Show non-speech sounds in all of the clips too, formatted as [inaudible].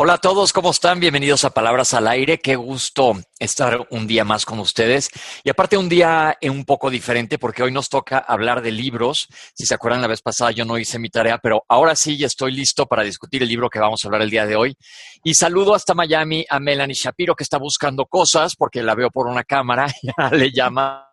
Hola a todos, ¿cómo están? Bienvenidos a Palabras al Aire. Qué gusto estar un día más con ustedes. Y aparte un día un poco diferente porque hoy nos toca hablar de libros. Si se acuerdan, la vez pasada yo no hice mi tarea, pero ahora sí ya estoy listo para discutir el libro que vamos a hablar el día de hoy. Y saludo hasta Miami a Melanie Shapiro que está buscando cosas porque la veo por una cámara. [laughs] Ya le llama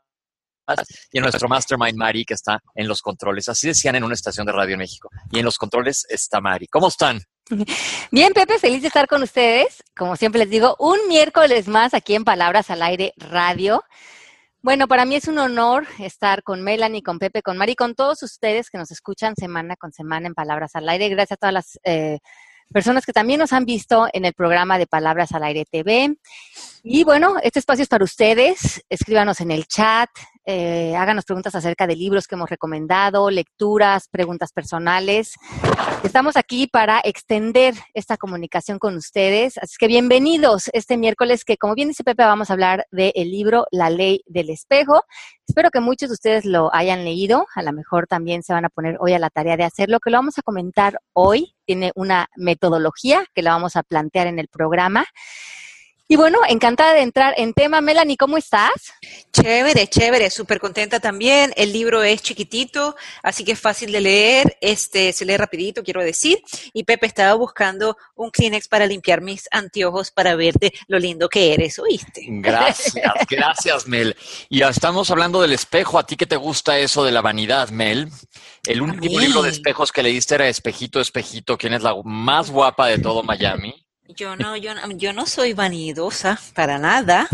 y a nuestro mastermind Mari que está en los controles. Así decían en una estación de radio en México. Y en los controles está Mari. ¿Cómo están? [laughs] Bien, Pepe, feliz de estar con ustedes. Como siempre les digo, un miércoles más aquí en Palabras al Aire Radio. Bueno, para mí es un honor estar con Melanie, con Pepe, con Mari, con todos ustedes que nos escuchan semana con semana en Palabras al Aire. Gracias a todas las eh, personas que también nos han visto en el programa de Palabras al Aire TV. Y bueno, este espacio es para ustedes. Escríbanos en el chat, eh, háganos preguntas acerca de libros que hemos recomendado, lecturas, preguntas personales. Estamos aquí para extender esta comunicación con ustedes. Así que bienvenidos este miércoles que, como bien dice Pepe, vamos a hablar del libro La Ley del Espejo. Espero que muchos de ustedes lo hayan leído. A lo mejor también se van a poner hoy a la tarea de hacerlo, que lo vamos a comentar hoy. Tiene una metodología que la vamos a plantear en el programa. Y bueno, encantada de entrar en tema. Melanie, ¿cómo estás? Chévere, chévere, súper contenta también. El libro es chiquitito, así que es fácil de leer, este, se lee rapidito, quiero decir. Y Pepe estaba buscando un Kleenex para limpiar mis anteojos para verte lo lindo que eres, ¿oíste? Gracias, [laughs] gracias, Mel. Y ya estamos hablando del espejo. ¿A ti qué te gusta eso de la vanidad, Mel? El último libro de espejos que leíste era Espejito, Espejito, ¿quién es la más guapa de todo Miami? Yo no, yo, yo no soy vanidosa para nada.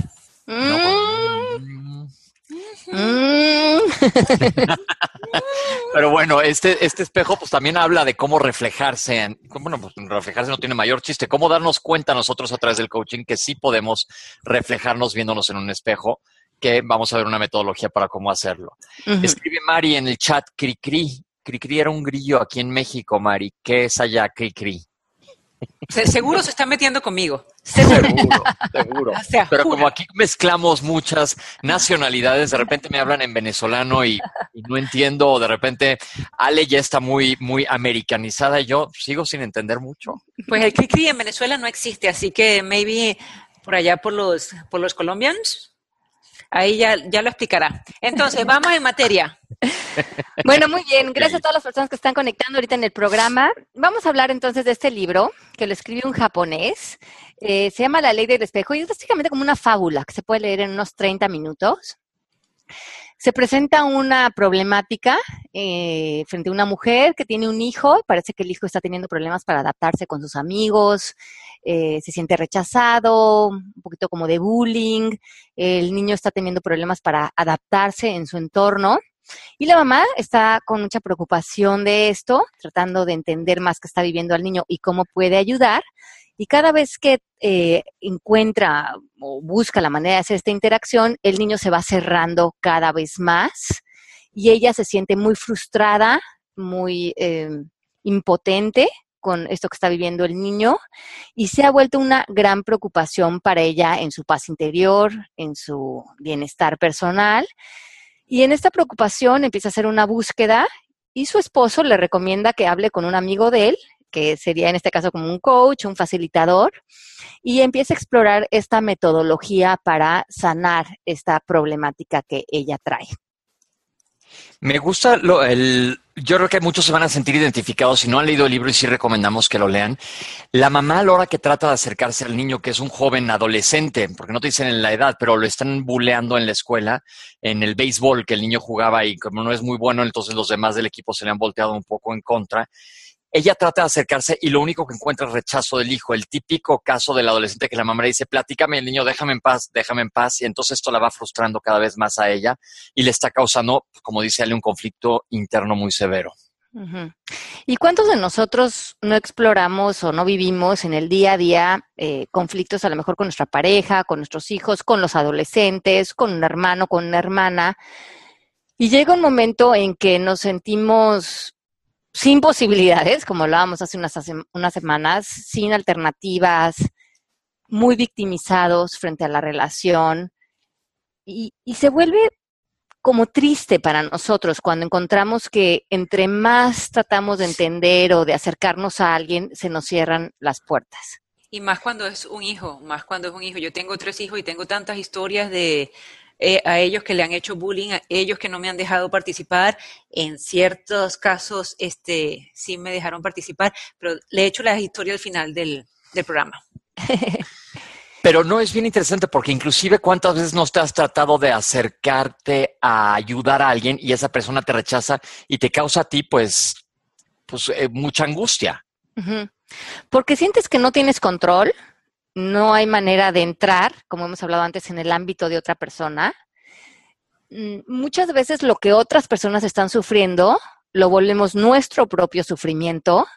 Mm. [laughs] Pero bueno, este, este espejo pues también habla de cómo reflejarse. bueno, pues reflejarse no tiene mayor chiste. Cómo darnos cuenta nosotros a través del coaching que sí podemos reflejarnos viéndonos en un espejo, que vamos a ver una metodología para cómo hacerlo. Escribe Mari en el chat, Cricri. Cricri era un grillo aquí en México, Mari. ¿Qué es allá, Cricri? Seguro se está metiendo conmigo. Seguro, seguro. [laughs] Pero como aquí mezclamos muchas nacionalidades, de repente me hablan en venezolano y, no entiendo, o de repente Ale ya está muy, muy americanizada y yo sigo sin entender mucho. Pues el cri en Venezuela no existe, así que maybe por allá por los, por los colombians Ahí ya, ya lo explicará. Entonces, vamos en materia. [laughs] Bueno, muy bien. Gracias a todas las personas que están conectando ahorita en el programa. Vamos a hablar entonces de este libro que lo escribió un japonés. Eh, se llama La Ley del Espejo y es básicamente como una fábula que se puede leer en unos 30 minutos. Se presenta una problemática eh, frente a una mujer que tiene un hijo. Parece que el hijo está teniendo problemas para adaptarse con sus amigos. Eh, se siente rechazado, un poquito como de bullying. El niño está teniendo problemas para adaptarse en su entorno. Y la mamá está con mucha preocupación de esto, tratando de entender más qué está viviendo al niño y cómo puede ayudar. Y cada vez que eh, encuentra o busca la manera de hacer esta interacción, el niño se va cerrando cada vez más y ella se siente muy frustrada, muy eh, impotente con esto que está viviendo el niño y se ha vuelto una gran preocupación para ella en su paz interior, en su bienestar personal. Y en esta preocupación empieza a hacer una búsqueda y su esposo le recomienda que hable con un amigo de él que sería en este caso como un coach, un facilitador, y empieza a explorar esta metodología para sanar esta problemática que ella trae. Me gusta lo, el, yo creo que muchos se van a sentir identificados si no han leído el libro y sí recomendamos que lo lean. La mamá a la hora que trata de acercarse al niño, que es un joven adolescente, porque no te dicen en la edad, pero lo están buleando en la escuela, en el béisbol que el niño jugaba y como no es muy bueno, entonces los demás del equipo se le han volteado un poco en contra ella trata de acercarse y lo único que encuentra es rechazo del hijo, el típico caso del adolescente que la mamá le dice, platícame el niño, déjame en paz, déjame en paz, y entonces esto la va frustrando cada vez más a ella y le está causando, como dice Ale, un conflicto interno muy severo. ¿Y cuántos de nosotros no exploramos o no vivimos en el día a día eh, conflictos a lo mejor con nuestra pareja, con nuestros hijos, con los adolescentes, con un hermano, con una hermana? Y llega un momento en que nos sentimos sin posibilidades, como hablábamos hace unas, unas semanas, sin alternativas, muy victimizados frente a la relación y se vuelve como triste para nosotros cuando encontramos que entre más tratamos de entender o de acercarnos a alguien, se nos cierran las puertas. Y más cuando es un hijo, más cuando es un hijo. Yo tengo tres hijos y tengo tantas historias de eh, a ellos que le han hecho bullying, a ellos que no me han dejado participar. En ciertos casos, este, sí me dejaron participar, pero le he hecho la historia al final del, del programa. [laughs] Pero no es bien interesante porque inclusive cuántas veces no te has tratado de acercarte a ayudar a alguien y esa persona te rechaza y te causa a ti pues, pues eh, mucha angustia. Porque sientes que no tienes control, no hay manera de entrar, como hemos hablado antes, en el ámbito de otra persona. Mm, muchas veces lo que otras personas están sufriendo lo volvemos nuestro propio sufrimiento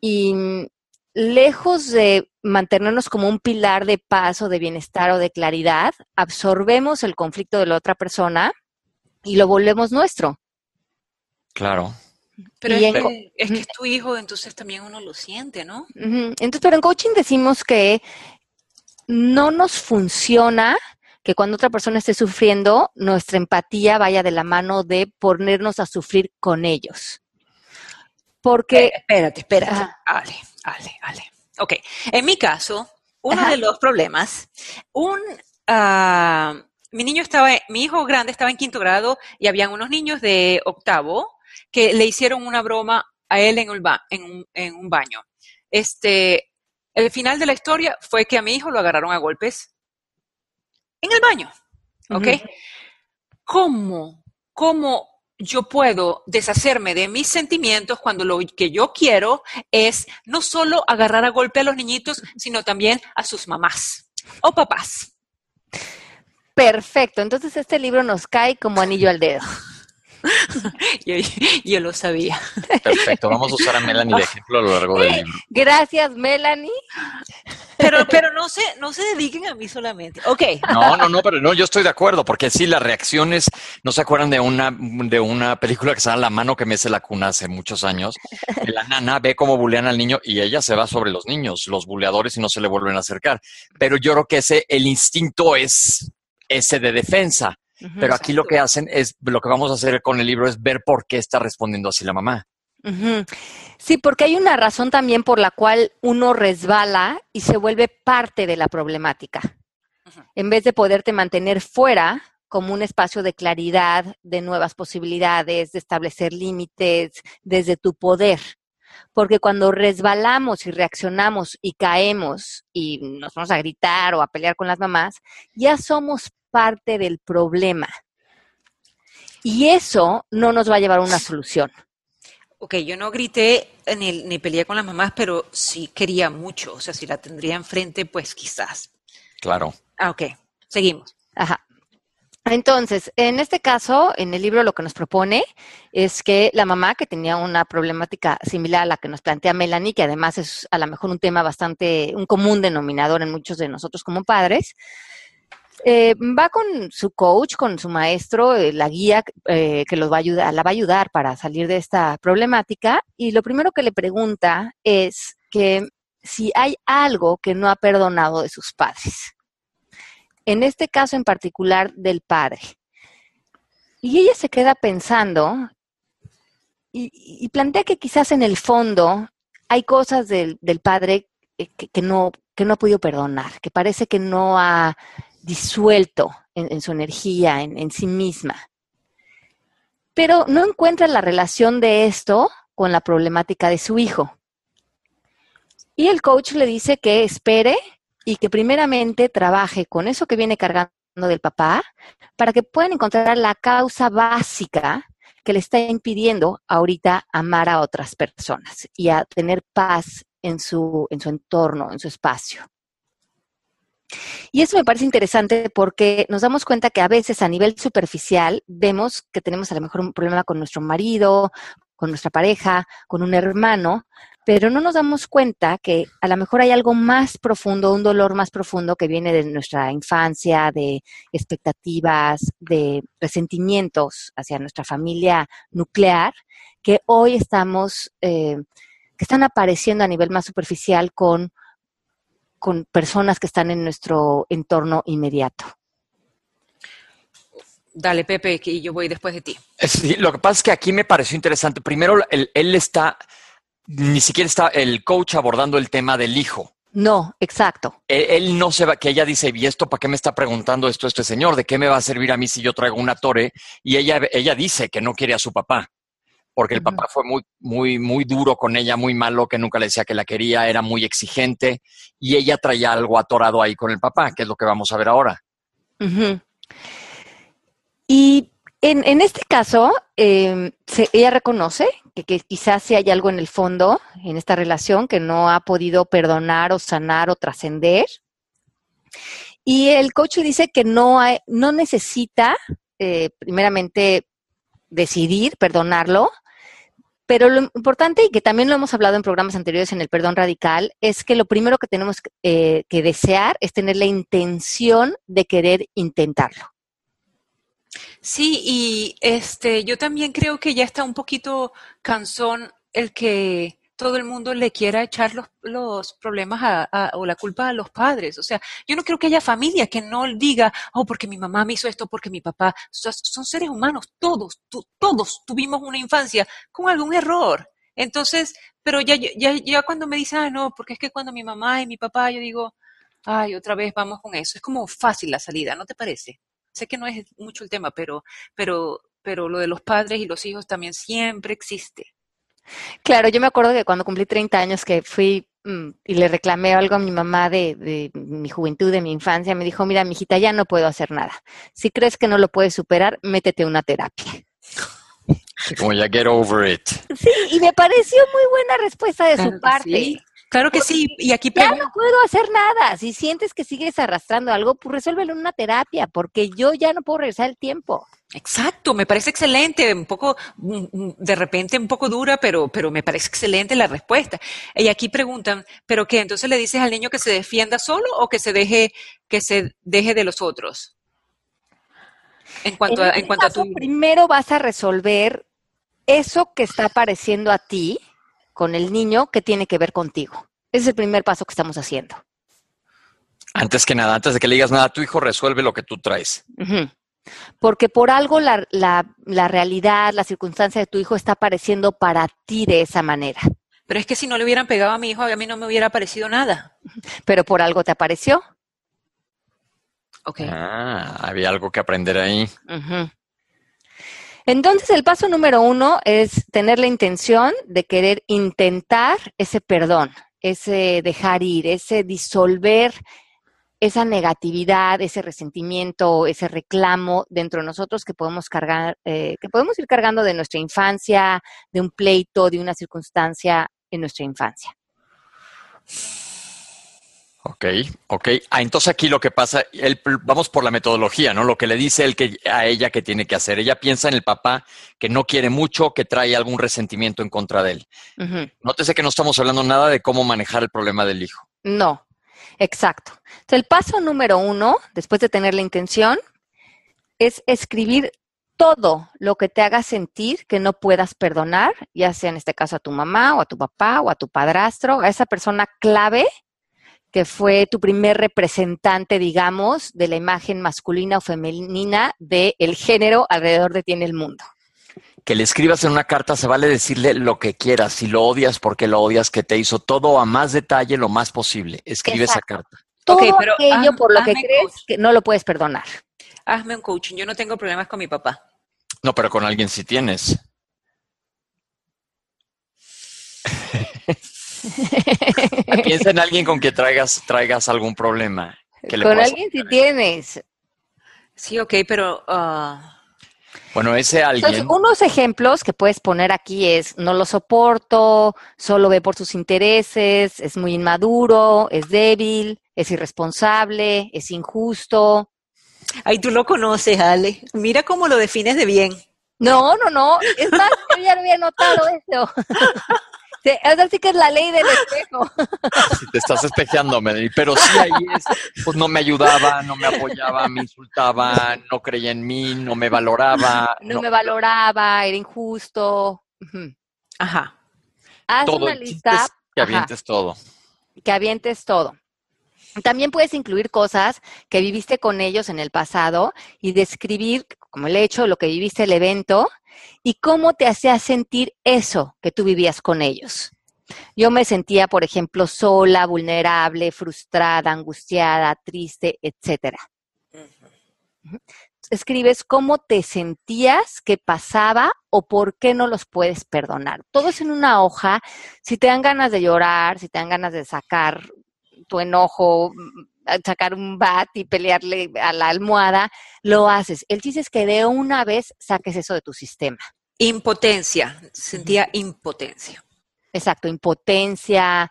y mm, lejos de mantenernos como un pilar de paz o de bienestar o de claridad, absorbemos el conflicto de la otra persona y lo volvemos nuestro. Claro. Pero es, que, es, tu hijo, entonces también uno lo siente, ¿no? Entonces, pero en coaching decimos que no nos funciona que cuando otra persona esté sufriendo, nuestra empatía vaya de la mano de ponernos a sufrir con ellos. Porque... Eh, espérate, espérate. Ale, ale, ale. Ok, en mi caso, uno de los problemas, un... Uh, mi niño estaba, mi hijo grande estaba en quinto grado y habían unos niños de octavo que le hicieron una broma a él en, un, en un baño. Este, el final de la historia fue que a mi hijo lo agarraron a golpes en el baño. ¿Ok? ¿Cómo, ¿Cómo yo puedo deshacerme de mis sentimientos cuando lo que yo quiero es no solo agarrar a golpe a los niñitos, sino también a sus mamás o papás? Perfecto. Entonces este libro nos cae como anillo al dedo. [laughs] yo, lo sabía. Perfecto, vamos a usar a Melanie de ejemplo a lo largo del libro. Gracias, Melanie. Pero, pero no se, no se dediquen a mí solamente. Ok. No, no, no, pero no, yo estoy de acuerdo, porque sí, las reacciones, ¿no se acuerdan de una, de una película que se llama La mano que me hace la cuna hace muchos años? La nana ve cómo bulean al niño y ella se va sobre los niños, los buleadores, y no se le vuelven a acercar. Pero yo creo que ese, el instinto es ese de defensa. Pero aquí lo que hacen es, lo que vamos a hacer con el libro es ver por qué está respondiendo así la mamá. Sí, porque hay una razón también por la cual uno resbala y se vuelve parte de la problemática. En vez de poderte mantener fuera como un espacio de claridad, de nuevas posibilidades, de establecer límites desde tu poder. Porque cuando resbalamos y reaccionamos y caemos y nos vamos a gritar o a pelear con las mamás, ya somos parte del problema. Y eso no nos va a llevar a una solución. Ok, yo no grité ni, ni peleé con las mamás, pero sí quería mucho. O sea, si la tendría enfrente, pues quizás. Claro. Ah, ok. Seguimos. Ajá. Entonces, en este caso, en el libro lo que nos propone es que la mamá, que tenía una problemática similar a la que nos plantea Melanie, que además es a lo mejor un tema bastante, un común denominador en muchos de nosotros como padres, eh, va con su coach, con su maestro, eh, la guía eh, que los va a ayudar, la va a ayudar para salir de esta problemática y lo primero que le pregunta es que si hay algo que no ha perdonado de sus padres. En este caso en particular del padre. Y ella se queda pensando y, plantea que quizás en el fondo hay cosas del, padre que, no, que no ha podido perdonar, que parece que no ha disuelto en, su energía, en, sí misma. Pero no encuentra la relación de esto con la problemática de su hijo. Y el coach le dice que espere y que primeramente trabaje con eso que viene cargando del papá para que puedan encontrar la causa básica que le está impidiendo ahorita amar a otras personas y a tener paz en su, en su entorno, en su espacio. Y eso me parece interesante porque nos damos cuenta que a veces a nivel superficial vemos que tenemos a lo mejor un problema con nuestro marido, con nuestra pareja, con un hermano, pero no nos damos cuenta que a lo mejor hay algo más profundo, un dolor más profundo que viene de nuestra infancia, de expectativas, de resentimientos hacia nuestra familia nuclear, que hoy estamos, eh, que están apareciendo a nivel más superficial con con personas que están en nuestro entorno inmediato. Dale, Pepe, que yo voy después de ti. Sí, lo que pasa es que aquí me pareció interesante. Primero, él, él está, ni siquiera está el coach abordando el tema del hijo. No, exacto. Él, él no se va, que ella dice, ¿y esto para qué me está preguntando esto este señor? ¿De qué me va a servir a mí si yo traigo una torre? Y ella, ella dice que no quiere a su papá, porque el papá fue muy, muy, muy duro con ella, muy malo, que nunca le decía que la quería, era muy exigente, y ella traía algo atorado ahí con el papá, que es lo que vamos a ver ahora. Y en, en este caso, eh, se- ella reconoce que, que quizás sí hay algo en el fondo en esta relación que no ha podido perdonar o sanar o trascender. Y el coach dice que no, hay- no necesita, eh, primeramente, decidir perdonarlo, pero lo importante, y que también lo hemos hablado en programas anteriores en el perdón radical, es que lo primero que tenemos eh, que desear es tener la intención de querer intentarlo. Sí, y este, yo también creo que ya está un poquito cansón el que todo el mundo le quiera echar los, los problemas a- o la culpa a los padres. O sea, yo no creo que haya familia que no diga, oh, porque mi mamá me hizo esto, porque mi papá. Son seres humanos, todos, todos tuvimos una infancia con algún error. Entonces, pero ya, ya, ya cuando me dicen, ah, no, porque es que cuando mi mamá y mi papá, yo digo, ay, otra vez vamos con eso. Es como fácil la salida, ¿no te parece? Sé que no es mucho el tema, pero, pero, pero lo de los padres y los hijos también siempre existe. Claro, yo me acuerdo que cuando cumplí 30 años que fui mm, y le reclamé algo a mi mamá de, de mi juventud, de mi infancia, me dijo, mira, mijita, ya no puedo hacer nada. Si crees que no lo puedes superar, métete a una terapia. Como ya get over it. Sí, y me pareció muy buena respuesta de Claro su parte. sí. Claro que sí. Y aquí Ya no puedo hacer nada. Si sientes que sigues arrastrando algo, pues resuélvelo en una terapia, porque yo ya no puedo regresar el tiempo. exacto, me parece excelente, un poco, mm, mm, de repente un poco dura, pero, pero me parece excelente la respuesta. Y aquí preguntan, ¿pero qué? Entonces le dices al niño que se defienda solo o que se deje, que se deje de los otros? En cuanto en a, este en cuanto a tu, primero vas a resolver eso que está apareciendo a ti con el niño que tiene que ver contigo. Ese es el primer paso que estamos haciendo. Antes que nada, antes de que le digas nada a tu hijo, resuelve lo que tú traes. Porque por algo la, la- la realidad, la circunstancia de tu hijo está apareciendo para ti de esa manera. pero es que si no le hubieran pegado a mi hijo, a mí no me hubiera parecido nada. Pero por algo te apareció. Ok. Ah, había algo que aprender ahí. Entonces, el paso número uno es tener la intención de querer intentar ese perdón, ese dejar ir, ese disolver esa negatividad, ese resentimiento, ese reclamo dentro de nosotros que podemos cargar, eh, que podemos ir cargando de nuestra infancia, de un pleito, de una circunstancia en nuestra infancia. Ok, ok. Ah, entonces aquí lo que pasa, él- vamos por la metodología, ¿no? Lo que le dice él que, a ella que tiene que hacer. Ella piensa en el papá que no quiere mucho, que trae algún resentimiento en contra de él. Nótese que no estamos hablando nada de cómo manejar el problema del hijo. No, exacto. Entonces, el paso número uno, después de tener la intención, es escribir todo lo que te haga sentir que no puedas perdonar, ya sea en este caso a tu mamá o a tu papá o a tu padrastro, a esa persona clave que fue tu primer representante, digamos, de la imagen masculina o femenina del género alrededor de ti en el mundo. Que le escribas en una carta, se vale decirle lo que quieras. Si lo odias, porque lo odias, que te hizo todo a más detalle, lo más posible. Escribe esa carta. Todo Ok, pero aquello haz- por lo que crees coach. que no lo puedes perdonar. Hazme un coaching. Yo no tengo problemas con mi papá. No, pero con alguien sí tienes. [laughs] [laughs] Piensa en alguien con que traigas, traigas algún problema. Que le Con alguien si tienes. Sí, ok, pero ah, Bueno, ese Entonces, alguien. unos ejemplos que puedes poner aquí es, no lo soporto, solo ve por sus intereses, es muy inmaduro, es débil, es irresponsable, es injusto. ay, tú lo conoces, Ale. Mira cómo lo defines de bien. No, no, no, es más, yo ya lo había notado eso. [laughs] Sí, Ahora sí que es la ley del espejo. Si te estás espejeándome, pero sí ahí es, pues no me ayudaba, no me apoyaba, me insultaba, no creía en mí, no me valoraba. No me valoraba, era injusto. Ajá. Haz todo una lista es que ajá, avientes todo. que avientes todo. También puedes incluir cosas que viviste con ellos en el pasado y describir, como el hecho, lo que viviste el evento y cómo te hacía sentir eso que tú vivías con ellos. Yo me sentía, por ejemplo, sola, vulnerable, frustrada, angustiada, triste, etcétera. Escribes cómo te sentías, qué pasaba o por qué no los puedes perdonar. Todo es en una hoja. Si te dan ganas de llorar, si te dan ganas de sacar tu enojo, sacar un bat y pelearle a la almohada, lo haces. El chiste es que de una vez saques eso de tu sistema. Impotencia, sentía impotencia. Exacto, impotencia.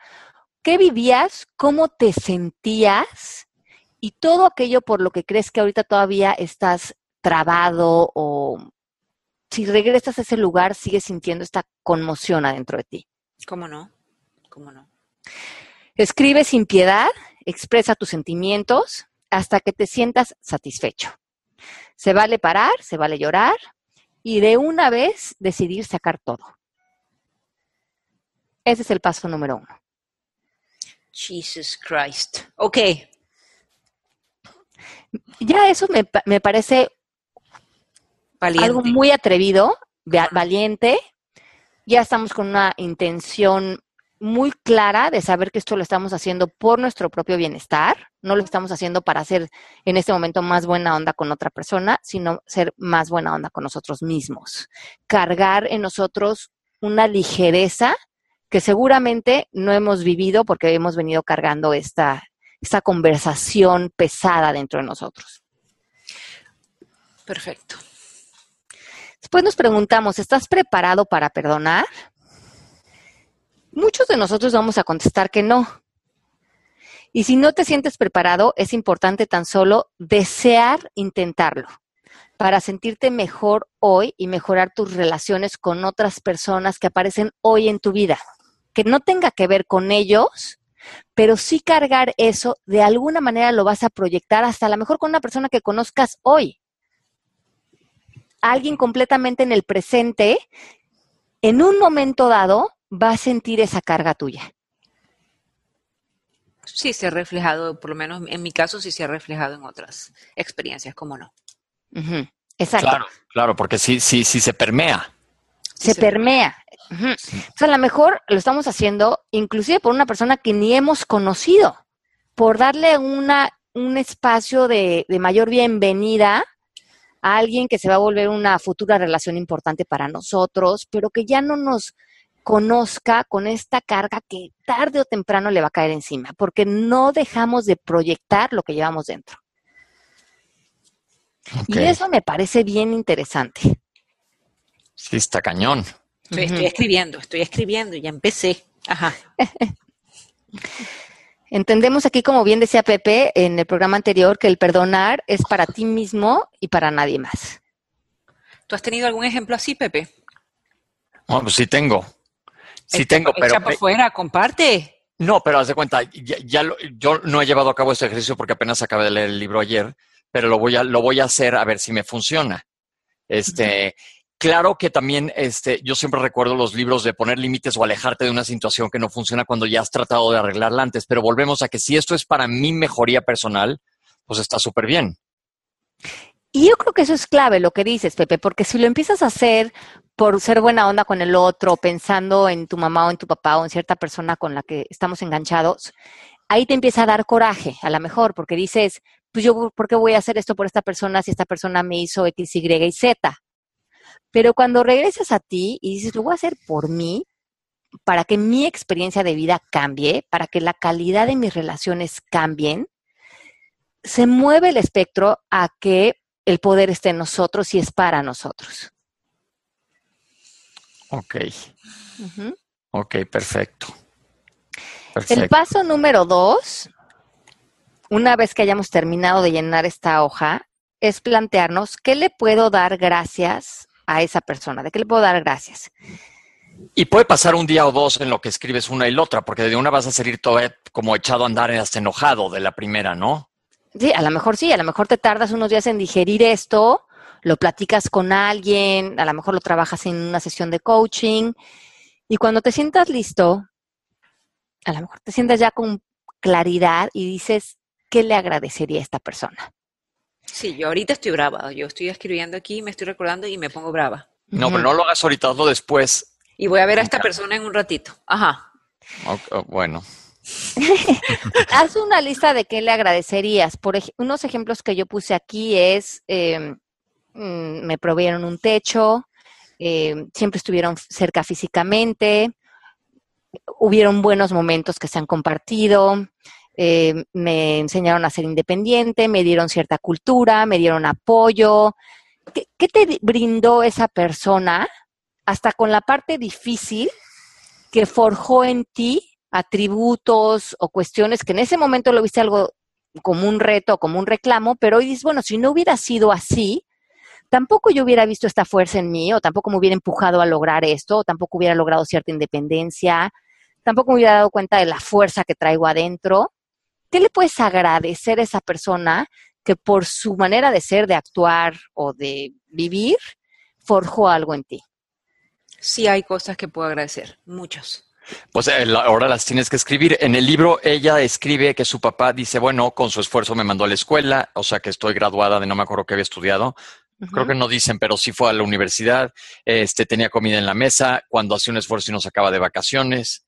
¿Qué vivías? ¿Cómo te sentías? Y todo aquello por lo que crees que ahorita todavía estás trabado o si regresas a ese lugar sigues sintiendo esta conmoción adentro de ti. ¿Cómo no? ¿Cómo no? Escribe sin piedad, expresa tus sentimientos hasta que te sientas satisfecho. Se vale parar, se vale llorar y de una vez decidir sacar todo. Ese es el paso número uno. Jesus Christ. Ok. Ya eso me, me parece Valiente. algo muy atrevido, va- valiente. Ya estamos con una intención muy clara de saber que esto lo estamos haciendo por nuestro propio bienestar. No lo estamos haciendo para hacer en este momento más buena onda con otra persona, sino ser más buena onda con nosotros mismos. Cargar en nosotros una ligereza que seguramente no hemos vivido porque hemos venido cargando esta, esta conversación pesada dentro de nosotros. Perfecto. Después nos preguntamos, ¿estás preparado para perdonar? Muchos de nosotros vamos a contestar que no. Y si no te sientes preparado, es importante tan solo desear intentarlo para sentirte mejor hoy y mejorar tus relaciones con otras personas que aparecen hoy en tu vida. Que no tenga que ver con ellos, pero sí cargar eso, de alguna manera lo vas a proyectar hasta a lo mejor con una persona que conozcas hoy alguien completamente en el presente, en un momento dado, va a sentir esa carga tuya. Sí, se ha reflejado, por lo menos en mi caso, sí se ha reflejado en otras experiencias, ¿cómo no? Exacto. Claro, claro, porque sí, sí, sí se permea. Se permea. Ujú. O sea, a lo mejor lo estamos haciendo inclusive por una persona que ni hemos conocido, por darle una, un espacio de, de mayor bienvenida a alguien que se va a volver una futura relación importante para nosotros, pero que ya no nos conozca con esta carga que tarde o temprano le va a caer encima, porque no dejamos de proyectar lo que llevamos dentro. Y eso me parece bien interesante. Sí, está cañón. Estoy, estoy Ujú. escribiendo, estoy escribiendo, ya empecé. Ajá. [laughs] Entendemos aquí, como bien decía Pepe en el programa anterior, que el perdonar es para ti mismo y para nadie más. ¿Tú has tenido algún ejemplo así, Pepe? Bueno, pues sí tengo. Sí Echa- tengo, pero... Echa para afuera, comparte. No, pero haz de cuenta, ya, ya lo- yo no he llevado a cabo este ejercicio porque apenas acabé de leer el libro ayer, pero lo voy a, lo voy a hacer a ver si me funciona. Este, claro que también, este, yo siempre recuerdo los libros de poner límites o alejarte de una situación que no funciona cuando ya has tratado de arreglarla antes, pero volvemos a que si esto es para mi mejoría personal, pues está súper bien. Y yo creo que eso es clave lo que dices, Pepe, porque si lo empiezas a hacer por ser buena onda con el otro, pensando en tu mamá o en tu papá o en cierta persona con la que estamos enganchados, ahí te empieza a dar coraje, a lo mejor, porque dices, pues yo, ¿por qué voy a hacer esto por esta persona si esta persona me hizo X, Y y Z? Pero cuando regresas a ti y dices, lo voy a hacer por mí, para que mi experiencia de vida cambie, para que la calidad de mis relaciones cambien, se mueve el espectro a que el poder esté en nosotros y es para nosotros. Ok, ok, perfecto. El paso número dos, una vez que hayamos terminado de llenar esta hoja, es plantearnos qué le puedo dar gracias a esa persona, de qué le puedo dar gracias. Y puede pasar un día o dos en lo que escribes una y la otra, porque de una vas a salir todo como echado a andar hasta enojado de la primera, ¿no? Sí, a lo mejor sí, a lo mejor te tardas unos días en digerir esto, lo platicas con alguien, a lo mejor lo trabajas en una sesión de coaching y cuando te sientas listo, a lo mejor te sientas ya con claridad y dices, ¿qué le agradecería a esta persona? Sí, yo ahorita estoy brava. Yo estoy escribiendo aquí, me estoy recordando y me pongo brava. No, pero no lo hagas ahorita, hazlo después. Y voy a ver a esta persona en un ratito. Ajá. bueno. [laughs] Haz una lista de qué le agradecerías. Por unos ejemplos que yo puse aquí es, em, mm, me provieron un techo, em, siempre estuvieron cerca físicamente, hubieron buenos momentos que se han compartido, em, me enseñaron a ser independiente, me dieron cierta cultura, me dieron apoyo. ¿Qué, te brindó esa persona hasta con la parte difícil que forjó en ti atributos o cuestiones que en ese momento lo viste algo como un reto, como un reclamo, pero hoy dices, bueno, si no hubiera sido así, tampoco yo hubiera visto esta fuerza en mí, o tampoco me hubiera empujado a lograr esto, o tampoco hubiera logrado cierta independencia, tampoco me hubiera dado cuenta de la fuerza que traigo adentro. ¿Qué le puedes agradecer a esa persona que por su manera de ser, de actuar o de vivir, forjó algo en ti? Sí hay cosas que puedo agradecer, muchas. Pues eh, ahora las tienes que escribir. En el libro ella escribe que su papá dice, bueno, con su esfuerzo me mandó a la escuela, o sea que estoy graduada de no me acuerdo qué había estudiado. Creo que no dicen, pero sí fue a la universidad, este, tenía comida en la mesa, cuando hacía un esfuerzo y nos sacaba de vacaciones,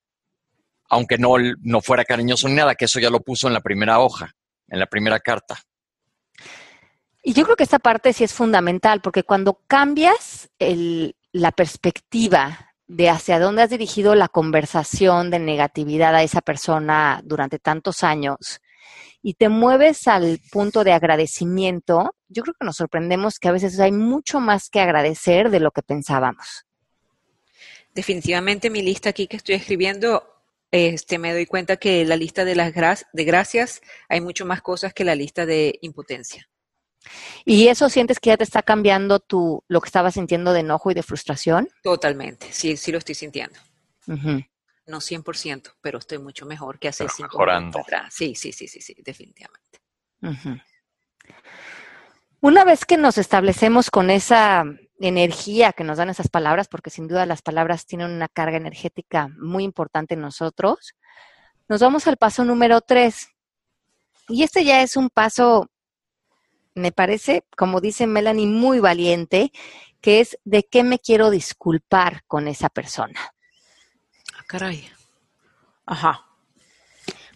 aunque no, no fuera cariñoso ni nada, que eso ya lo puso en la primera hoja, en la primera carta. Y yo creo que esta parte sí es fundamental, porque cuando cambias el, la perspectiva de hacia dónde has dirigido la conversación de negatividad a esa persona durante tantos años y te mueves al punto de agradecimiento, yo creo que nos sorprendemos que a veces hay mucho más que agradecer de lo que pensábamos. Definitivamente mi lista aquí que estoy escribiendo, este, me doy cuenta que la lista de las de gracias hay mucho más cosas que la lista de impotencia. ¿Y eso sientes que ya te está cambiando tu, lo que estabas sintiendo de enojo y de frustración? Totalmente, sí, sí lo estoy sintiendo. No 100%, pero estoy mucho mejor que hace cinco mejorando. atrás. Sí, sí, sí, sí, sí, definitivamente. Una vez que nos establecemos con esa energía que nos dan esas palabras, porque sin duda las palabras tienen una carga energética muy importante en nosotros, nos vamos al paso número tres. Y este ya es un paso me parece, como dice Melanie, muy valiente, que es de qué me quiero disculpar con esa persona. Ah, caray. Ajá.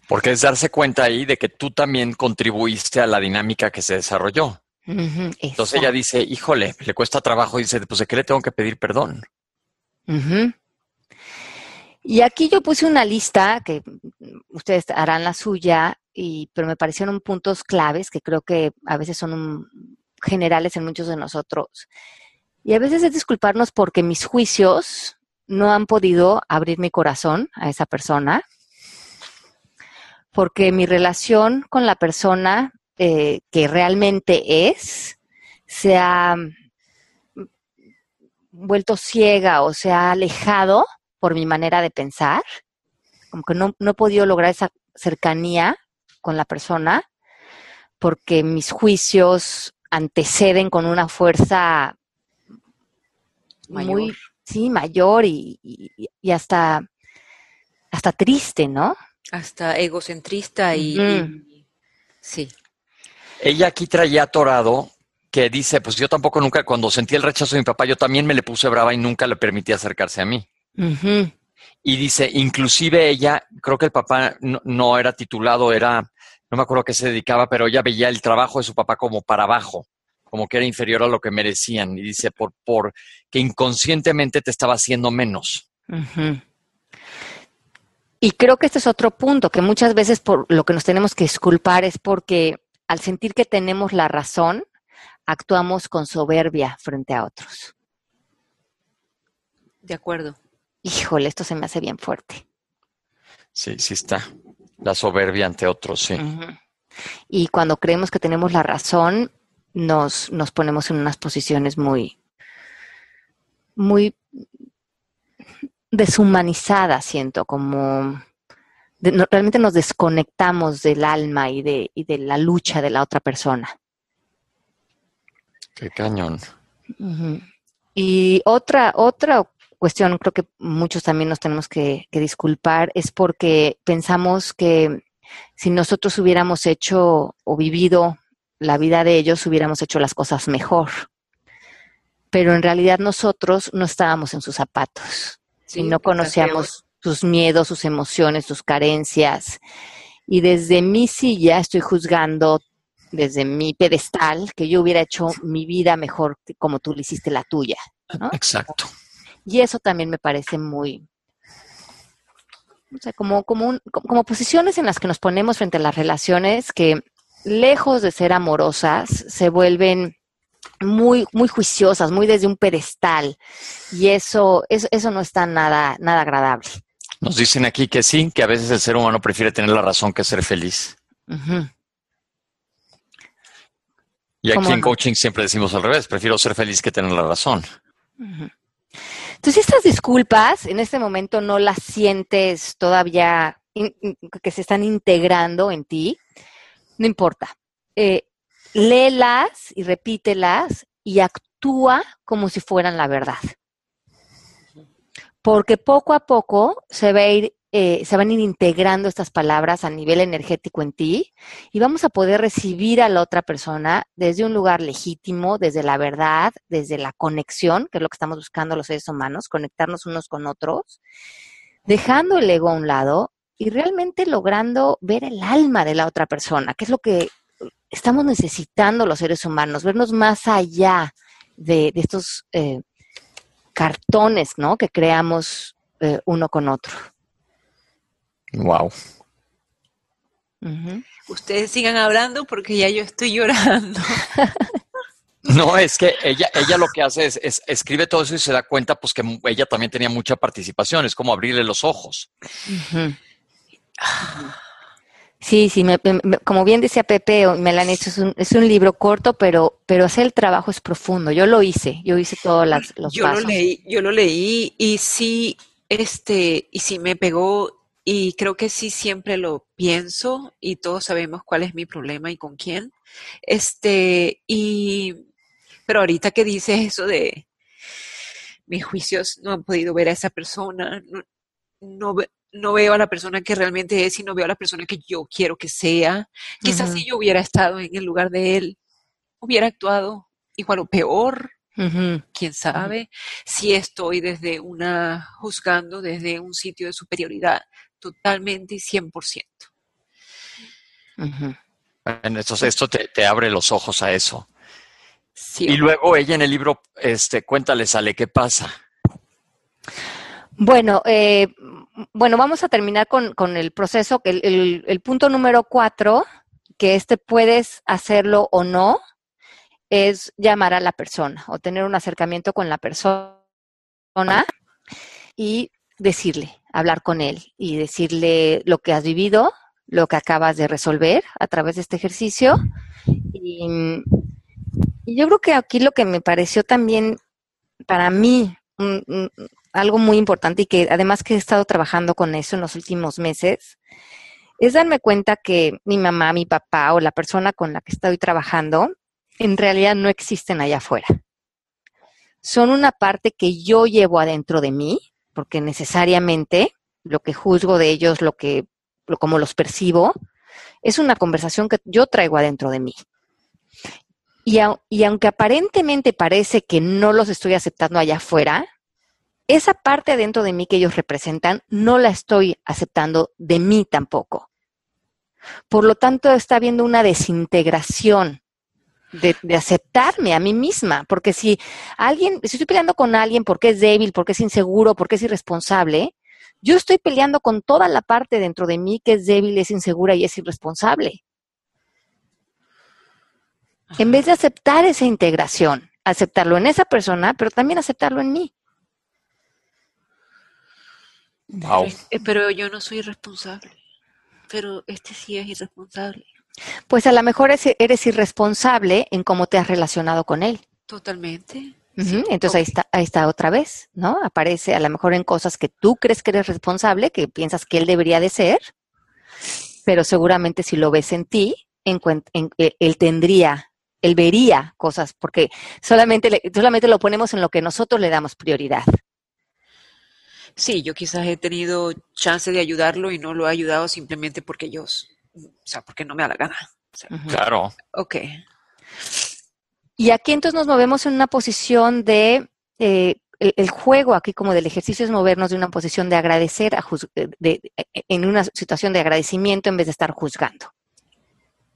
Porque es darse cuenta ahí de que tú también contribuiste a la dinámica que se desarrolló. Entonces ella dice, híjole, le cuesta trabajo, y dice, pues de qué le tengo que pedir perdón. Y aquí yo puse una lista, que ustedes harán la suya, y, pero me parecieron puntos claves que creo que a veces son generales en muchos de nosotros. Y a veces es disculparnos porque mis juicios no han podido abrir mi corazón a esa persona, porque mi relación con la persona eh, que realmente es se ha vuelto ciega o se ha alejado por mi manera de pensar, como que no, no he podido lograr esa cercanía con la persona porque mis juicios anteceden con una fuerza muy sí mayor y, y, hasta hasta triste no hasta egocentrista y, sí ella aquí traía atorado que dice pues yo tampoco nunca cuando sentí el rechazo de mi papá yo también me le puse brava y nunca le permití acercarse a mí y dice inclusive ella creo que el papá no, no era titulado era no me acuerdo a qué se dedicaba, pero ella veía el trabajo de su papá como para abajo, como que era inferior a lo que merecían. Y dice, por, por que inconscientemente te estaba haciendo menos. Y creo que este es otro punto, que muchas veces por lo que nos tenemos que disculpar es porque al sentir que tenemos la razón, actuamos con soberbia frente a otros. De acuerdo. Híjole, esto se me hace bien fuerte. Sí, sí está. La soberbia ante otros, sí. Y cuando creemos que tenemos la razón, nos, nos ponemos en unas posiciones muy, muy deshumanizadas, siento, como realmente nos desconectamos del alma y de, y de la lucha de la otra persona. Qué cañón. Y otra, otra cuestión, creo que muchos también nos tenemos que, disculpar, es porque pensamos que si nosotros hubiéramos hecho o vivido la vida de ellos, hubiéramos hecho las cosas mejor. Pero en realidad nosotros no estábamos en sus zapatos y no conocíamos sus miedos, sus emociones, sus carencias. Y desde mi silla estoy juzgando, desde mi pedestal, que yo hubiera hecho mi vida mejor como tú le hiciste la tuya. Exacto. Y eso también me parece muy, o sea, como, como, como posiciones en las que nos ponemos frente a las relaciones que, lejos de ser amorosas, se vuelven muy, muy juiciosas, muy desde un pedestal. Y eso, eso, eso no está nada, nada agradable. Nos dicen aquí que sí, que a veces el ser humano prefiere tener la razón que ser feliz. Y aquí en coaching siempre decimos al revés, prefiero ser feliz que tener la razón. Entonces, estas disculpas en este momento no las sientes todavía que se están integrando en ti, no importa. Eh, léelas y repítelas y actúa como si fueran la verdad. Porque poco a poco se va a ir eh, se van a ir integrando estas palabras a nivel energético en ti y vamos a poder recibir a la otra persona desde un lugar legítimo, desde la verdad, desde la conexión, que es lo que estamos buscando los seres humanos, conectarnos unos con otros, dejando el ego a un lado y realmente logrando ver el alma de la otra persona, que es lo que estamos necesitando los seres humanos, vernos más allá de, estos eh, cartones ¿no? que creamos eh, uno con otro. Wow. Ustedes sigan hablando porque ya yo estoy llorando. [laughs] No, es que ella, ella lo que hace es, escribe todo eso y se da cuenta pues que ella también tenía mucha participación, es como abrirle los ojos. Sí, sí, como bien decía Pepe me lo han hecho, es un, es un libro corto, pero, pero hacer el trabajo es profundo. Yo lo hice, yo hice todos los yo Lo leí, yo lo leí y sí, este, y sí me pegó y creo que sí siempre lo pienso y todos sabemos cuál es mi problema y con quién. Este, y, pero ahorita que dices eso de mis juicios no han podido ver a esa persona, no, no, veo a la persona que realmente es y no veo a la persona que yo quiero que sea. Quizás si yo hubiera estado en el lugar de él, hubiera actuado igual o peor. Quién sabe si estoy desde una juzgando desde un sitio de superioridad totalmente y 100%. Entonces esto te, abre los ojos a eso. y luego ella en el libro, este, cuéntale, sale, ¿qué pasa? Bueno, eh, bueno, vamos a terminar con, el proceso, el, el, punto número cuatro, que este puedes hacerlo o no, es llamar a la persona o tener un acercamiento con la persona y decirle, hablar con él y decirle lo que has vivido, lo que acabas de resolver a través de este ejercicio. Y, yo creo que aquí lo que me pareció también para mí algo muy importante y que además que he estado trabajando con eso en los últimos meses, es darme cuenta que mi mamá, mi papá o la persona con la que estoy trabajando en realidad no existen allá afuera. Son una parte que yo llevo adentro de mí porque necesariamente lo que juzgo de ellos, lo que, como los percibo, es una conversación que yo traigo adentro de mí. Y, y aunque aparentemente parece que no los estoy aceptando allá afuera, esa parte adentro de mí que ellos representan no la estoy aceptando de mí tampoco. Por lo tanto, está habiendo una desintegración de, aceptarme a mí misma, porque si alguien, si estoy peleando con alguien porque es débil, porque es inseguro, porque es irresponsable, yo estoy peleando con toda la parte dentro de mí que es débil, es insegura y es irresponsable. En vez de aceptar esa integración, aceptarlo en esa persona, pero también aceptarlo en mí. Pero yo no soy irresponsable. Pero este sí es irresponsable. Pues a lo mejor eres irresponsable en cómo te has relacionado con él. Totalmente. Entonces ahí está, ahí está otra vez, ¿no? Aparece a lo mejor en cosas que tú crees que eres responsable, que piensas que él debería de ser, pero seguramente si lo ves en ti, en, e, él tendría, él vería cosas, porque solamente, solamente lo ponemos en lo que nosotros le damos prioridad. Sí, yo quizás he tenido chance de ayudarlo y no lo he ayudado simplemente porque yo o sea, porque no me da la gana. O sea, Ujú. Claro. ok. Y aquí entonces nos movemos en una posición de, eh, el, el juego aquí como del ejercicio es movernos de una posición de agradecer a juz- de- de- en una situación de agradecimiento en vez de estar juzgando.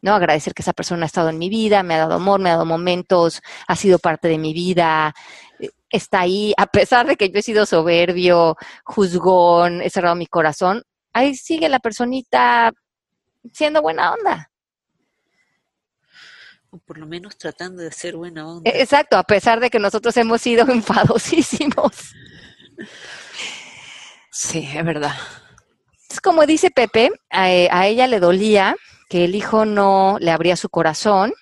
¿No? Agradecer que esa persona ha estado en mi vida, me ha dado amor, me ha dado momentos, ha sido parte de mi vida, eh, está ahí, a pesar de que yo he sido soberbio, juzgón, he cerrado mi corazón, ahí sigue la personita siendo buena onda. O por lo menos tratando de ser buena onda. E- Exacto, a pesar de que nosotros hemos sido [laughs] enfadosísimos. Sí, es verdad. Es como dice Pepe, a, a ella le dolía que el hijo no le abría su corazón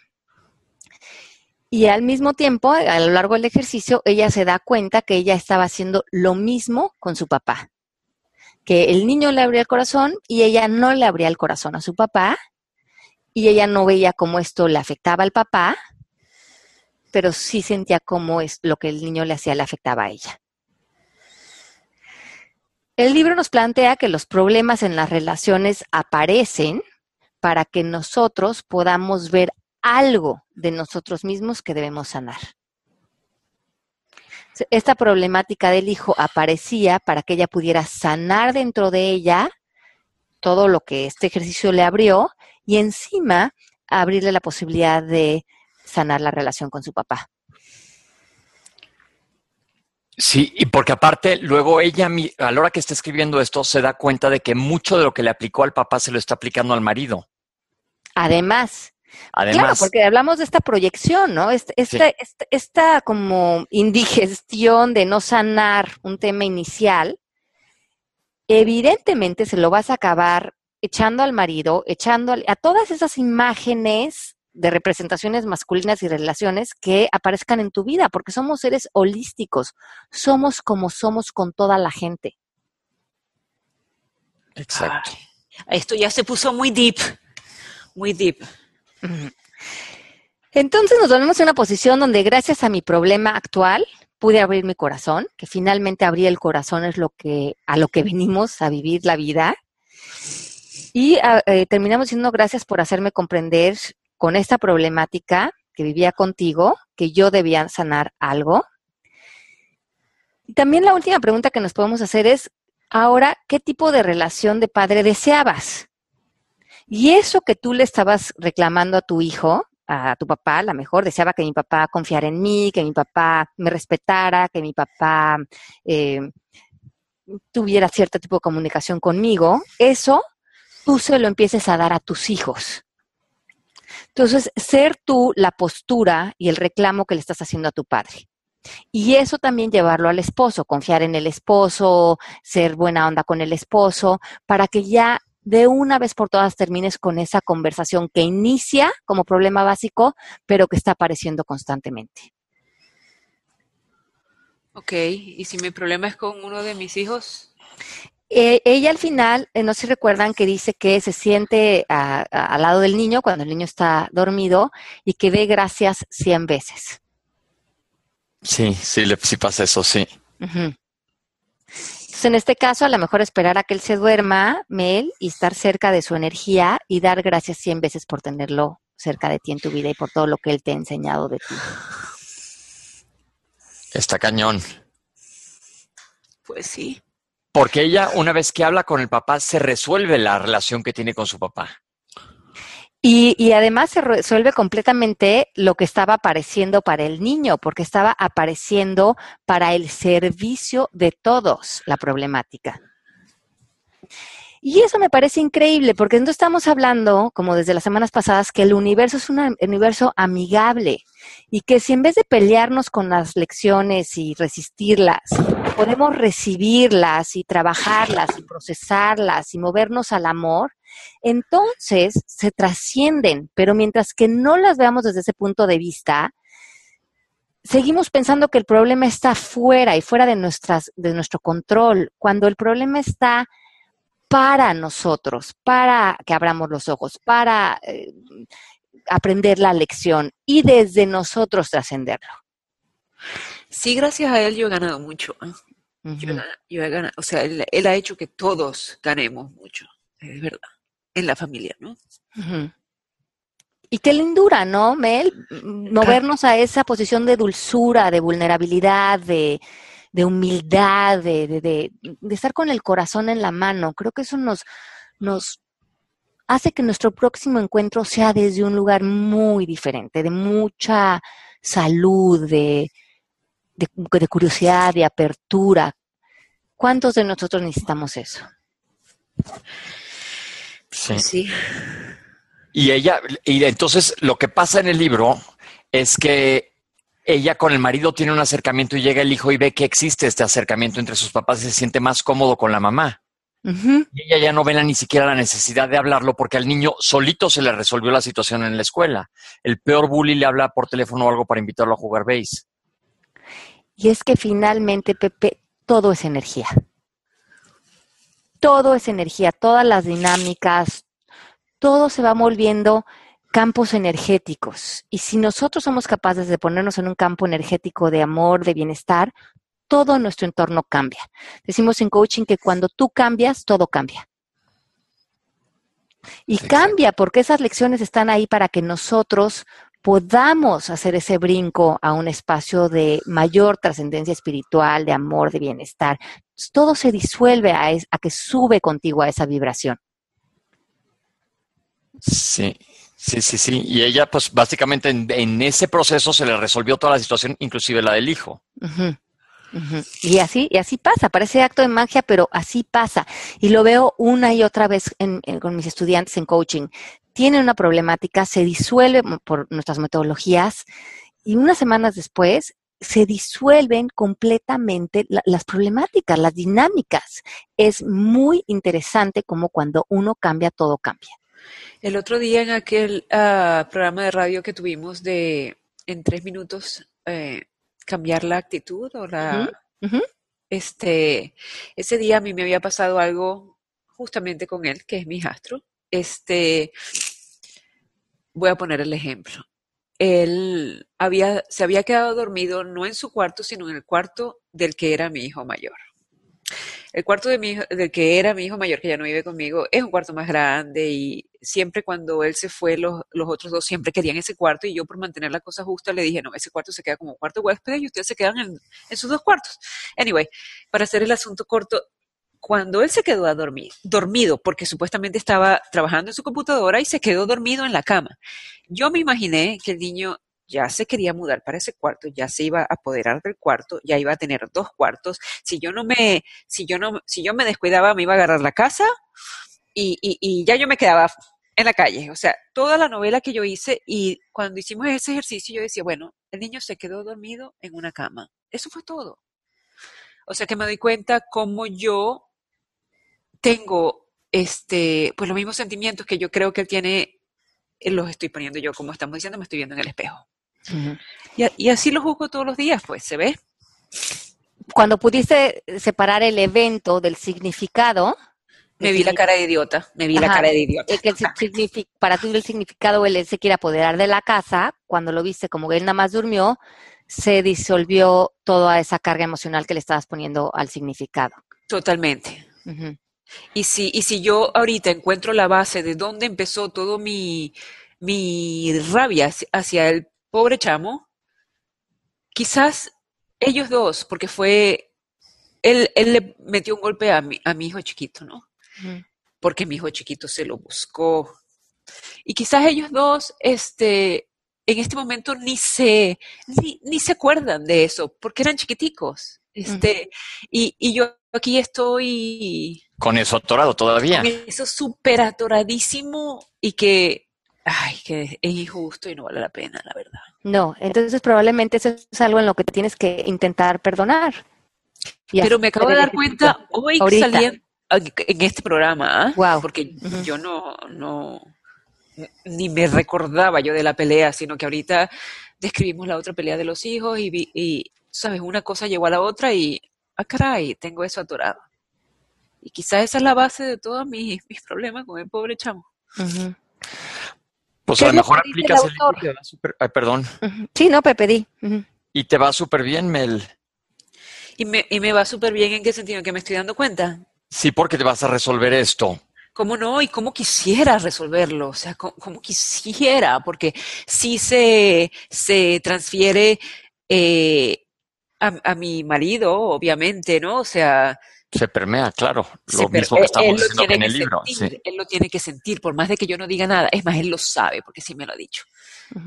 y al mismo tiempo, a lo largo del ejercicio, ella se da cuenta que ella estaba haciendo lo mismo con su papá. Que el niño le abría el corazón y ella no le abría el corazón a su papá y ella no veía cómo esto le afectaba al papá, pero sí sentía cómo es lo que el niño le hacía le afectaba a ella. El libro nos plantea que los problemas en las relaciones aparecen para que nosotros podamos ver algo de nosotros mismos que debemos sanar. Esta problemática del hijo aparecía para que ella pudiera sanar dentro de ella todo lo que este ejercicio le abrió y encima abrirle la posibilidad de sanar la relación con su papá. Sí, y porque aparte, luego ella, mi- a la hora que está escribiendo esto, se da cuenta de que mucho de lo que le aplicó al papá se lo está aplicando al marido. Además, Claro, Además, porque hablamos de esta proyección, ¿no? Este- Esta, esta, esta como indigestión de no sanar un tema inicial, evidentemente se lo vas a acabar echando al marido, echando a todas esas imágenes de representaciones masculinas y relaciones que aparezcan en tu vida, porque somos seres holísticos, somos como somos con toda la gente. exacto. Ay, Esto ya se puso muy deep. Muy deep. Entonces nos volvemos en una posición donde gracias a mi problema actual pude abrir mi corazón, que finalmente abrir el corazón es lo que a lo que venimos a vivir la vida. Y ah, eh, terminamos diciendo gracias por hacerme comprender con esta problemática que vivía contigo, que yo debía sanar algo. Y también la última pregunta que nos podemos hacer es, ahora, ¿qué tipo de relación de padre deseabas? Y eso que tú le estabas reclamando a tu hijo, a tu papá, a lo mejor deseaba que mi papá confiara en mí, que mi papá me respetara, que mi papá eh, tuviera cierto tipo de comunicación conmigo, eso tú se lo empieces a dar a tus hijos. Entonces, ser tú la postura y el reclamo que le estás haciendo a tu padre. Y eso también llevarlo al esposo, confiar en el esposo, ser buena onda con el esposo, para que ya de una vez por todas termines con esa conversación que inicia como problema básico, pero que está apareciendo constantemente. Ok, y si mi problema es con uno de mis hijos, Eh, ella al final, eh, no sé si recuerdan que dice que se siente a- a- al lado del niño cuando el niño está dormido y que dé gracias 100 veces. Sí, sí, le, sí pasa eso, sí. Entonces, en este caso, a lo mejor esperar a que él se duerma, Mel, y estar cerca de su energía y dar gracias 100 veces por tenerlo cerca de ti en tu vida y por todo lo que él te ha enseñado de ti. Está cañón. pues sí. Porque ella, una vez que habla con el papá, se resuelve la relación que tiene con su papá. Y, y además se resuelve completamente lo que estaba apareciendo para el niño, porque estaba apareciendo para el servicio de todos la problemática. Y eso me parece increíble, porque no estamos hablando, como desde las semanas pasadas, que el universo es un universo amigable y que si en vez de pelearnos con las lecciones y resistirlas, podemos recibirlas y trabajarlas y procesarlas y movernos al amor, entonces se trascienden, pero mientras que no las veamos desde ese punto de vista, seguimos pensando que el problema está fuera y fuera de, nuestras, de nuestro control, cuando el problema está para nosotros, para que abramos los ojos, para eh, aprender la lección y desde nosotros trascenderlo. Sí, gracias a él yo he ganado mucho. ¿eh? Yo, he yo ganado, o sea, él, él ha hecho que todos ganemos mucho, es verdad. en la familia, ¿no? Y qué lindura, ¿no, Mel? Movernos a esa posición de dulzura, de vulnerabilidad, de, humildad, de, de, estar con el corazón en la mano. Creo que eso nos, nos hace que nuestro próximo encuentro sea desde un lugar muy diferente, de mucha salud, de, de curiosidad, de apertura. ¿Cuántos de nosotros necesitamos eso? Sí. sí. Y ella, y entonces lo que pasa en el libro es que ella con el marido tiene un acercamiento y llega el hijo y ve que existe este acercamiento entre sus papás y se siente más cómodo con la mamá. Y ella ya no ve ni siquiera la necesidad de hablarlo porque al niño solito se le resolvió la situación en la escuela. El peor bully le habla por teléfono o algo para invitarlo a jugar base. Y es que finalmente, Pepe, todo es energía. Todo es energía, todas las dinámicas, todo se va volviendo campos energéticos. Y si nosotros somos capaces de ponernos en un campo energético de amor, de bienestar, todo nuestro entorno cambia. Decimos en coaching que cuando tú cambias, todo cambia. Y cambia porque esas lecciones están ahí para que nosotros podamos hacer ese brinco a un espacio de mayor trascendencia espiritual, de amor, de bienestar. Todo se disuelve a, a que sube contigo a esa vibración. Sí, sí, sí, sí. Y ella, pues básicamente en, ese proceso se le resolvió toda la situación, inclusive la del hijo. Y así, y así pasa, parece acto de magia, pero así pasa. Y lo veo una y otra vez con mis estudiantes en coaching. Tienen una problemática, se disuelve por nuestras metodologías y unas semanas después se disuelven completamente las problemáticas, las dinámicas. Es muy interesante como cuando uno cambia, todo cambia. El otro día en aquel ah, programa de radio que tuvimos de en tres minutos eh, cambiar la actitud o la este ese día a mí me había pasado algo justamente con él que es mi hijastro este voy a poner el ejemplo. Él había se había quedado dormido no en su cuarto sino en el cuarto del que era mi hijo mayor el cuarto de mi hijo, del que era mi hijo mayor, que ya no vive conmigo, es un cuarto más grande y siempre cuando él se fue, los, otros dos siempre querían ese cuarto y yo por mantener la cosa justa le dije, no, ese cuarto se queda como cuarto huésped y ustedes se quedan en, en sus dos cuartos. Anyway, para hacer el asunto corto, cuando él se quedó a dormir, dormido, porque supuestamente estaba trabajando en su computadora y se quedó dormido en la cama, yo me imaginé que el niño ya se quería mudar para ese cuarto, ya se iba a apoderar del cuarto, ya iba a tener dos cuartos. Si yo no me, si yo no, si yo me descuidaba, me iba a agarrar la casa y, y, ya yo me quedaba en la calle. O sea, toda la novela que yo hice y cuando hicimos ese ejercicio yo decía, bueno, el niño se quedó dormido en una cama. Eso fue todo. O sea que me doy cuenta cómo yo tengo este, pues los mismos sentimientos que yo creo que él tiene, los estoy poniendo yo, como estamos diciendo, me estoy viendo en el espejo y, así lo juzgo todos los días, pues, ¿se ve? Cuando pudiste separar el evento del significado. Me vi la cara de idiota, me vi la cara de idiota. para ti el significado, él se quiere apoderar de la casa, cuando lo viste como que él nada más durmió, se disolvió toda esa carga emocional que le estabas poniendo al significado. Totalmente. y, si, y si yo ahorita encuentro la base de dónde empezó todo mi, mi rabia hacia el pobre chamo, quizás ellos dos, porque fue, él, él le metió un golpe a mi, a mi hijo chiquito, ¿no? Porque mi hijo chiquito se lo buscó. Y quizás ellos dos, este, en este momento ni se, ni, se acuerdan de eso, porque eran chiquiticos. Este, y, y yo aquí estoy. Con eso atorado todavía. Con eso súper atoradísimo y que ay, que es injusto y no vale la pena, la verdad. No, entonces probablemente eso es algo en lo que tienes que intentar perdonar. Pero me acabo de dar cuenta hoy saliendo en este programa, ¿ah? porque yo no, no, ni me recordaba yo de la pelea, sino que ahorita describimos la otra pelea de los hijos y, y sabes, una cosa llegó a la otra y, ah, caray, tengo eso atorado. Y quizás esa es la base de todos mis, mis problemas con el pobre chamo. Pues a lo mejor aplicas el, libro y te va súper... Ay, perdón. Sí, no, Pepe, di. Y te va súper bien, Mel. ¿Y me, ¿Y me va súper bien en qué sentido? ¿Que me estoy dando cuenta? Sí, porque te vas a resolver esto. ¿Cómo no? Y cómo quisiera resolverlo, o sea, cómo, quisiera, porque sí se, se transfiere eh, a, mi marido, obviamente, ¿no? O sea... Se permea, claro, lo mismo que estamos diciendo en el libro. Él lo tiene que sentir, por más de que yo no diga nada. Es más, él lo sabe, porque sí me lo ha dicho.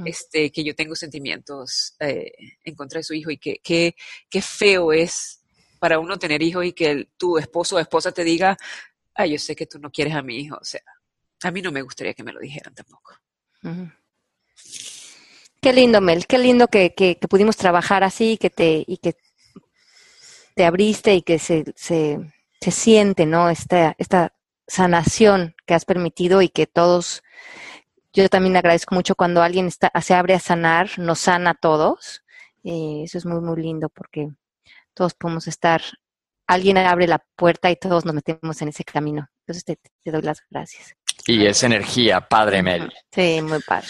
este, que yo tengo sentimientos eh, en contra de su hijo y que, qué feo es para uno tener hijos y que tu esposo o esposa te diga, ay, yo sé que tú no quieres a mi hijo. O sea, a mí no me gustaría que me lo dijeran tampoco. Qué lindo, Mel, qué lindo que, que, pudimos trabajar así que te, y que te abriste y que se, se, se siente, ¿no? Esta, esta sanación que has permitido y que todos, yo también agradezco mucho cuando alguien está, se abre a sanar, nos sana a todos. Eh, eso es muy, muy lindo porque todos podemos estar, alguien abre la puerta y todos nos metemos en ese camino. Entonces te, doy las gracias. Y es energía, padre Mel. Sí, muy padre.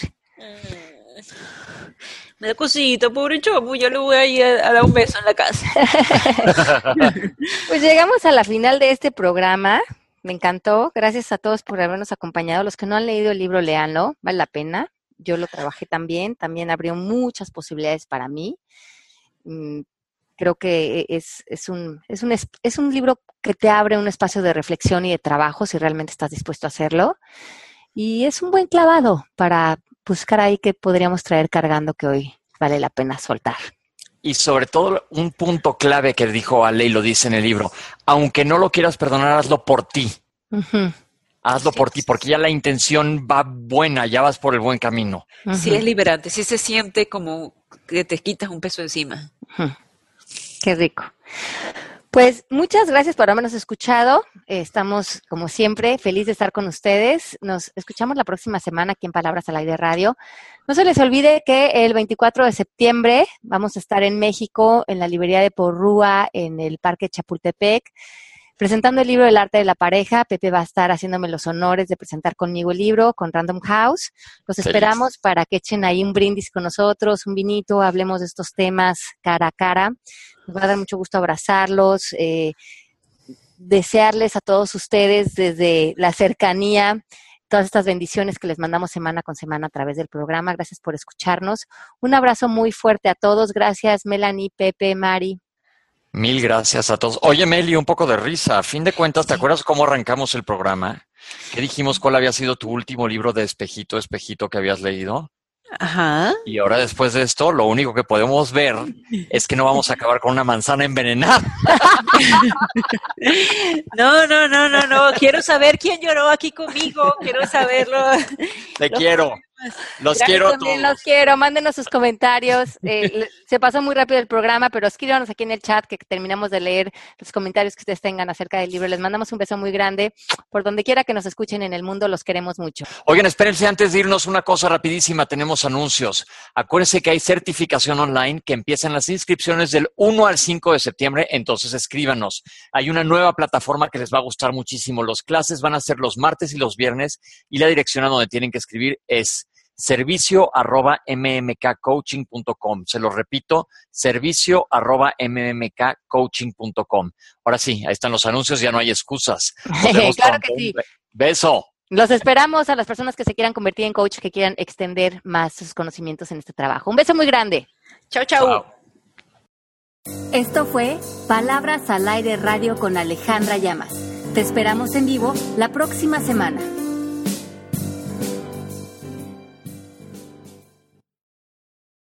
Me da pobre chopo, yo le voy a dar un beso en la casa. [laughs] pues llegamos a la final de este programa. Me encantó. Gracias a todos por habernos acompañado. Los que no han leído el libro, leanlo. Vale la pena. Yo lo trabajé también. También abrió muchas posibilidades para mí. Mm, creo que es, un, es un libro que te abre un espacio de reflexión y de trabajo si realmente estás dispuesto a hacerlo. Y es un buen clavado para buscar ahí que podríamos traer cargando que hoy vale la pena soltar. Y sobre todo un punto clave que dijo Ale y lo dice en el libro, aunque no lo quieras perdonar, hazlo por ti. Hazlo por ti, porque ya la intención va buena, ya vas por el buen camino. Sí, es liberante, sí se siente como que te quitas un peso encima. Qué rico. Pues muchas gracias por habernos escuchado. estamos, como siempre, felices de estar con ustedes. Nos escuchamos la próxima semana aquí en Palabras al Aire Radio. No se les olvide que el 24 de septiembre vamos a estar en México, en la librería de Porrúa, en el Parque Chapultepec presentando el libro El arte de la pareja. Pepe va a estar haciéndome los honores de presentar conmigo el libro con Random House. Los esperamos para que echen ahí un brindis con nosotros, un vinito, hablemos de estos temas cara a cara. Nos va a dar mucho gusto abrazarlos, eh, desearles a todos ustedes desde la cercanía todas estas bendiciones que les mandamos semana con semana a través del programa. Gracias por escucharnos. Un abrazo muy fuerte a todos. Gracias, Melanie, Pepe, Mari. Mil gracias a todos. Oye, Meli, un poco de risa. A fin de cuentas, ¿te acuerdas cómo arrancamos el programa? ¿Qué dijimos cuál había sido tu último libro de espejito, espejito que habías leído? Ajá. Y ahora después de esto, lo único que podemos ver es que no vamos a acabar con una manzana envenenada. [laughs] No, no, no, no, no. Quiero saber quién lloró aquí conmigo. Quiero saberlo. Te quiero. Los quiero también Los quiero. Mándenos sus comentarios. Eh, se pasó muy rápido el programa, pero escríbanos aquí en el chat que terminamos de leer los comentarios que ustedes tengan acerca del libro. Les mandamos un beso muy grande. Por donde quiera que nos escuchen en el mundo, los queremos mucho. Oigan, espérense antes de irnos una cosa rapidísima. Tenemos anuncios. Acuérdense que hay certificación online que empiezan las inscripciones del 1 al 5 de septiembre. Entonces escríbanos. Hay una nueva plataforma que les va a gustar muchísimo. Los clases van a ser los martes y los viernes y la dirección a donde tienen que escribir es servicio arroba mmkcoaching.com. Se lo repito, servicio arroba mmkcoaching.com. Ahora sí, ahí están los anuncios, ya no hay excusas. [laughs] claro que sí. Beso. Los esperamos a las personas que se quieran convertir en coach, que quieran extender más sus conocimientos en este trabajo. Un beso muy grande. Chao, chao. Esto fue Palabras al Aire Radio con Alejandra Llamas. Te esperamos en vivo la próxima semana.